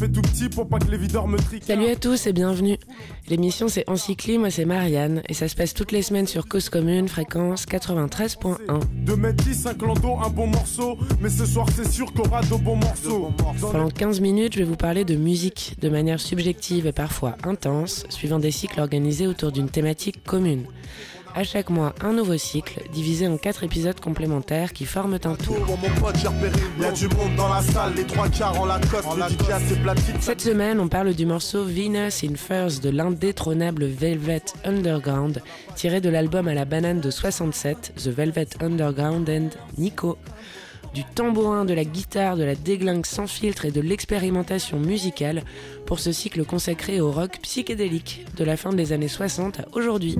Je me fais tout petit pour pas que les videurs me triquent. Salut à tous et bienvenue. L'émission c'est Encycli, moi c'est Marianne et ça se passe toutes les semaines sur Cause Commune, fréquence 93.1. 2 mètres 10, un clando, un bon morceau. Mais ce soir c'est sûr qu'on aura de bons morceaux. Pendant 15 minutes, je vais vous parler de musique de manière subjective et parfois intense, suivant des cycles organisés autour d'une thématique commune. À chaque mois, un nouveau cycle, divisé en quatre épisodes complémentaires qui forment un tout. Cette semaine, on parle du morceau Venus in Furs de l'indétrônable Velvet Underground, tiré de l'album à la banane de 67, The Velvet Underground and Nico. Du tambourin, de la guitare, de la déglingue sans filtre et de l'expérimentation musicale pour ce cycle consacré au rock psychédélique de la fin des années 60 à aujourd'hui.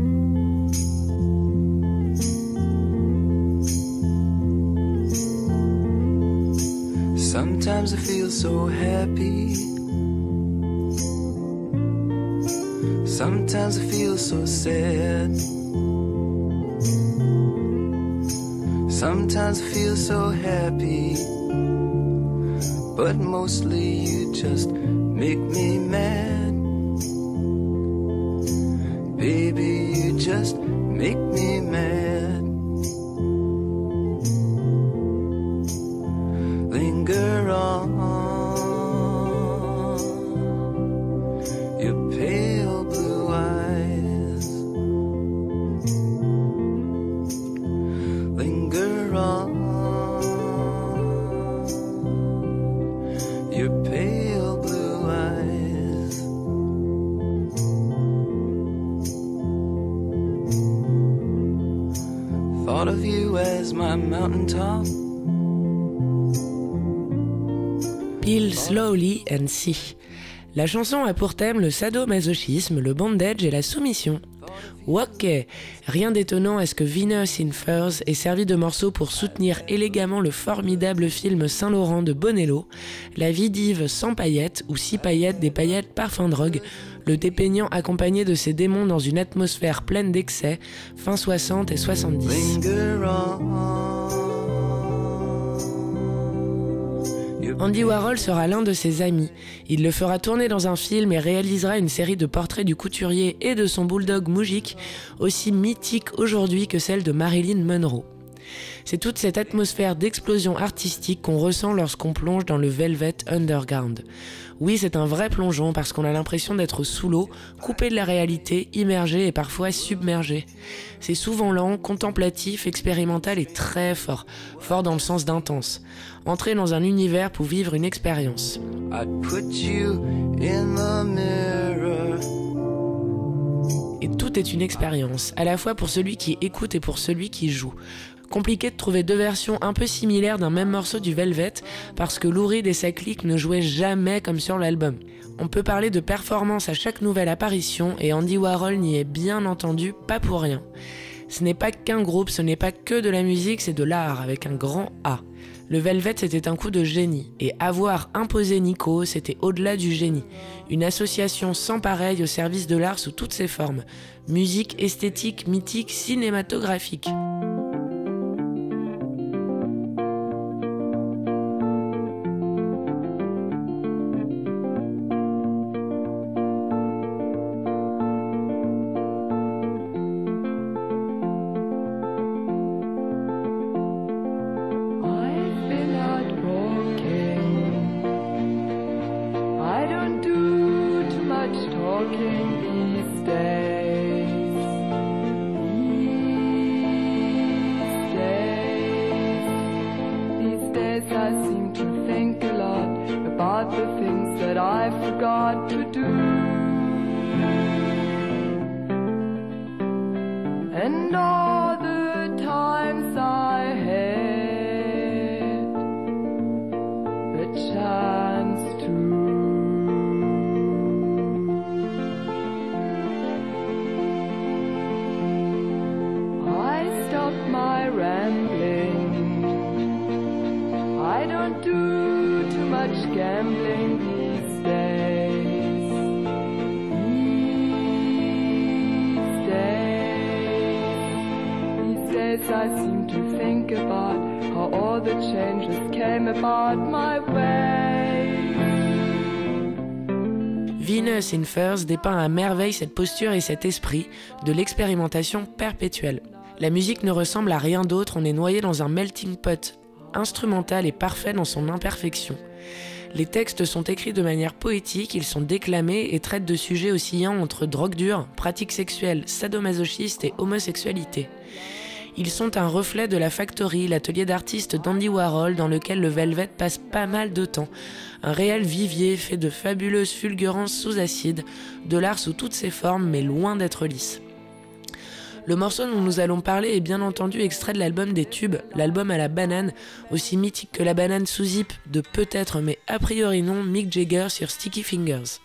Sometimes I feel so happy. Sometimes I feel so sad. Sometimes I feel so happy. But mostly you just make me mad. Baby, you just Peel Slowly and See. La chanson a pour thème le sadomasochisme, le bondage et la soumission. Ok, rien d'étonnant à ce que Venus in Furs ait servi de morceau pour soutenir élégamment le formidable film Saint-Laurent de Bonello, la vie d'Yves sans paillettes ou six paillettes des paillettes parfum drogue, le dépeignant accompagné de ses démons dans une atmosphère pleine d'excès, fin 60 et 70. Andy Warhol sera l'un de ses amis. Il le fera tourner dans un film et réalisera une série de portraits du couturier et de son bulldog Moujik, aussi mythique aujourd'hui que celle de Marilyn Monroe. C'est toute cette atmosphère d'explosion artistique qu'on ressent lorsqu'on plonge dans le Velvet Underground. Oui, c'est un vrai plongeon parce qu'on a l'impression d'être sous l'eau, coupé de la réalité, immergé et parfois submergé. C'est souvent lent, contemplatif, expérimental et très fort, fort dans le sens d'intense. Entrer dans un univers pour vivre une expérience. Et tout est une expérience, à la fois pour celui qui écoute et pour celui qui joue. Compliqué de trouver deux versions un peu similaires d'un même morceau du Velvet parce que Lou Reed et sa clique ne jouaient jamais comme sur l'album. On peut parler de performance à chaque nouvelle apparition et Andy Warhol n'y est bien entendu pas pour rien. Ce n'est pas qu'un groupe, ce n'est pas que de la musique, c'est de l'art avec un grand A. Le Velvet c'était un coup de génie et avoir imposé Nico c'était au-delà du génie. Une association sans pareil au service de l'art sous toutes ses formes. Musique, esthétique, mythique, cinématographique. How all the changes came about my way. Venus in Furs dépeint à merveille cette posture et cet esprit de l'expérimentation perpétuelle. La musique ne ressemble à rien d'autre, on est noyé dans un melting pot instrumental et parfait dans son imperfection. Les textes sont écrits de manière poétique, ils sont déclamés et traitent de sujets oscillant entre drogue dure, pratiques sexuelles, sadomasochistes et homosexualité. Ils sont un reflet de la Factory, l'atelier d'artistes d'Andy Warhol dans lequel le Velvet passe pas mal de temps. Un réel vivier fait de fabuleuses fulgurances sous acide, de l'art sous toutes ses formes mais loin d'être lisse. Le morceau dont nous allons parler est bien entendu extrait de l'album des tubes, l'album à la banane, aussi mythique que la banane sous zip de peut-être mais a priori non Mick Jagger sur Sticky Fingers.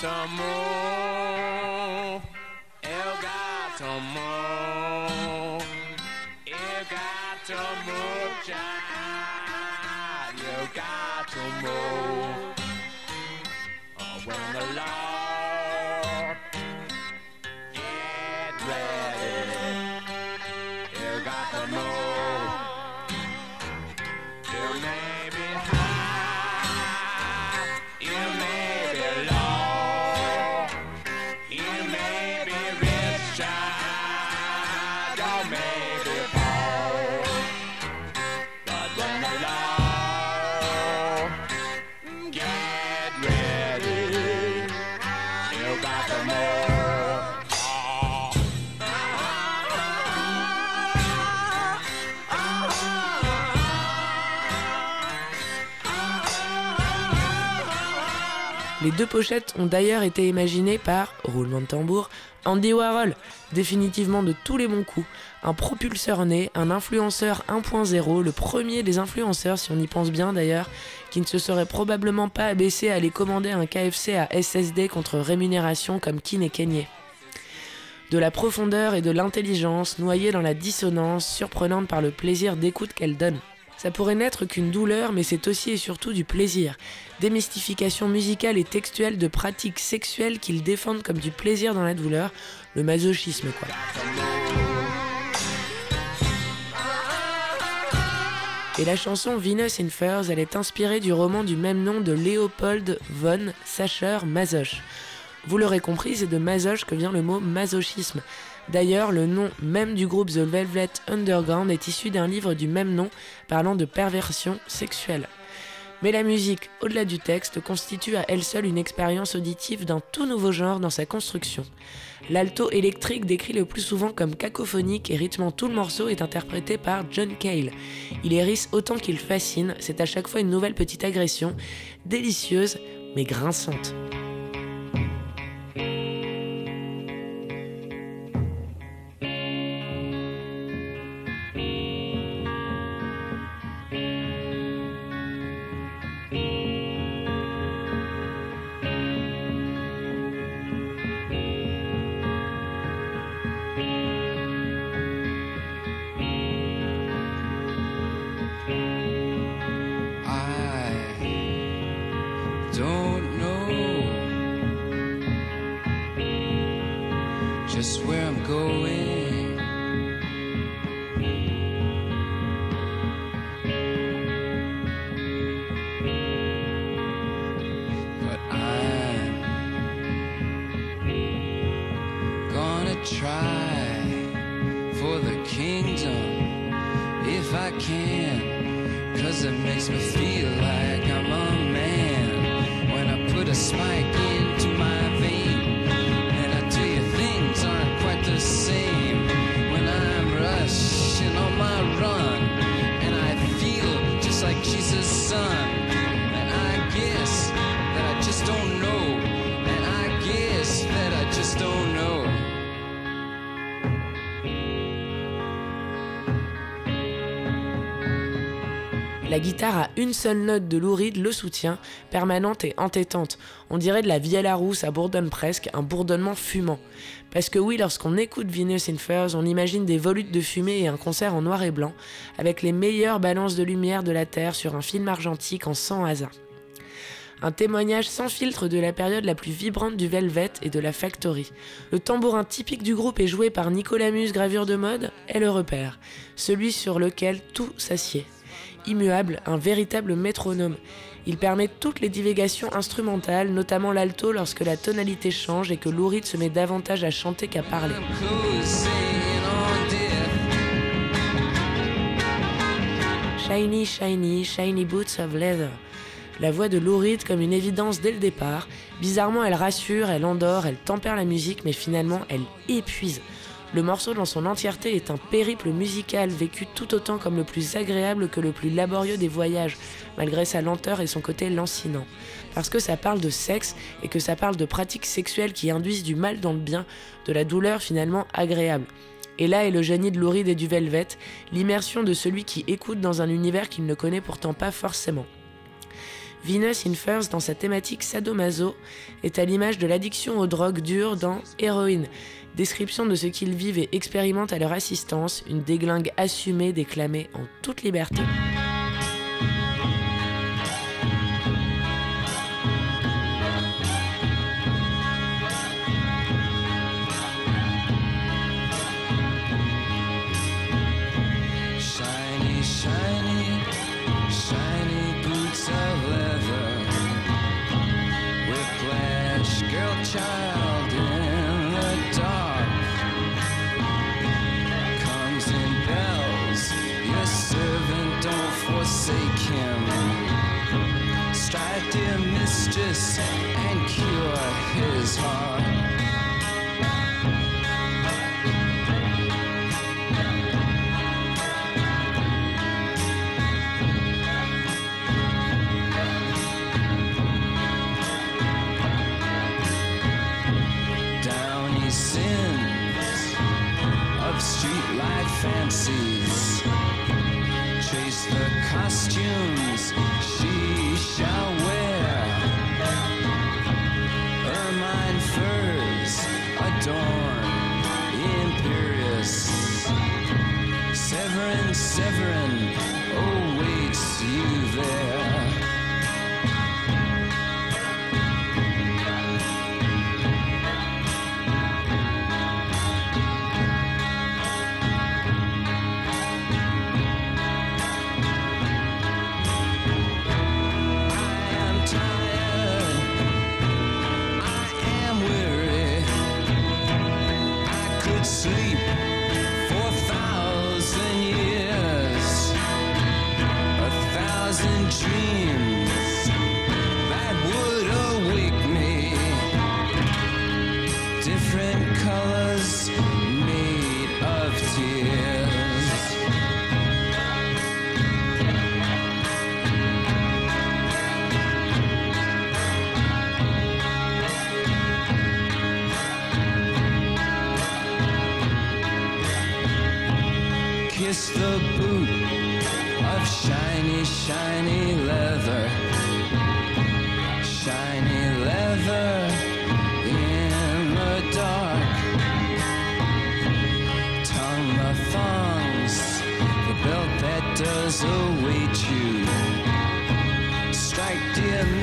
Gatomo, El Gatomo, El Gatomo, child, El Gatomo. Oh, when the law Les deux pochettes ont d'ailleurs été imaginées par, roulement de tambour, Andy Warhol, définitivement de tous les bons coups, un propulseur né, un influenceur 1.0, le premier des influenceurs si on y pense bien d'ailleurs, qui ne se serait probablement pas abaissé à aller commander un KFC à SSD contre rémunération comme Kin et Kenyé. De la profondeur et de l'intelligence noyées dans la dissonance surprenante par le plaisir d'écoute qu'elle donne. Ça pourrait n'être qu'une douleur, mais c'est aussi et surtout du plaisir. Démystification musicale et textuelle de pratiques sexuelles qu'ils défendent comme du plaisir dans la douleur, le masochisme quoi. Et la chanson Venus in Furs, elle est inspirée du roman du même nom de Leopold von Sacher Masoch. Vous l'aurez compris, c'est de Masoch que vient le mot masochisme. D'ailleurs, le nom même du groupe The Velvet Underground est issu d'un livre du même nom parlant de perversion sexuelle. Mais la musique, au-delà du texte, constitue à elle seule une expérience auditive d'un tout nouveau genre dans sa construction. L'alto électrique, décrit le plus souvent comme cacophonique et rythmant tout le morceau, est interprété par John Cale. Il hérisse autant qu'il fascine, c'est à chaque fois une nouvelle petite agression, délicieuse mais grinçante. try for the kingdom if I can. Cause it makes me feel like I'm a man when I put a spike in. La guitare à une seule note de Lou Reed le soutient, permanente et entêtante. On dirait de la vielle à roue, ça bourdonne presque, un bourdonnement fumant. Parce que oui, lorsqu'on écoute Venus in Furs, on imagine des volutes de fumée et un concert en noir et blanc, avec les meilleures balances de lumière de la Terre sur un film argentique en 100 hasards. Un témoignage sans filtre de la période la plus vibrante du Velvet et de la Factory. Le tambourin typique du groupe est joué par Nicolas Muse, gravure de mode, est le repère, celui sur lequel tout s'assied immuable, un véritable métronome. Il permet toutes les divagations instrumentales, notamment l'alto lorsque la tonalité change et que Lou se met davantage à chanter qu'à parler. Shiny, shiny, shiny boots of leather. La voix de Lou comme une évidence dès le départ. Bizarrement, elle rassure, elle endort, elle tempère la musique, mais finalement, elle épuise. Le morceau dans son entièreté est un périple musical vécu tout autant comme le plus agréable que le plus laborieux des voyages, malgré sa lenteur et son côté lancinant. Parce que ça parle de sexe et que ça parle de pratiques sexuelles qui induisent du mal dans le bien, de la douleur finalement agréable. Et là est le génie de Louride et du Velvet, l'immersion de celui qui écoute dans un univers qu'il ne connaît pourtant pas forcément. Venus in Furs, dans sa thématique sadomaso, est à l'image de l'addiction aux drogues dures dans Héroïne, Description de ce qu'ils vivent et expérimentent à leur assistance, une déglingue assumée déclamée en toute liberté.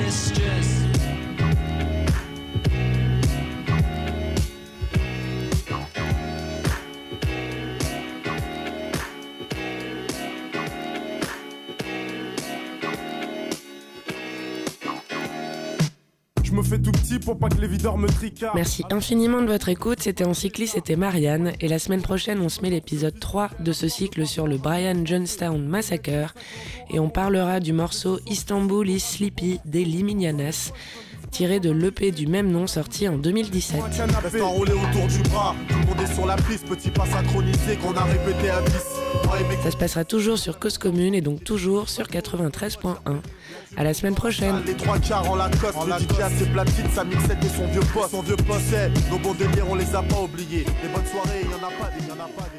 mistress. Merci infiniment de votre écoute. C'était en cycliste, c'était Marianne. Et la semaine prochaine, on se met l'épisode 3 de ce cycle sur le Brian Johnstown Massacre. Et on parlera du morceau Istanbul is Sleepy des Liminianas tiré de l'EP du même nom sorti en 2017. Ça se passera toujours sur Cause Commune et donc toujours sur 93.1. À la semaine prochaine. Les trois quarts en la coste, le DJ a ses platines, sa mixette et son vieux poste. Son vieux poste, nos bons délires, on les a pas oubliés. Les bonnes soirées, y en a pas, y en a pas.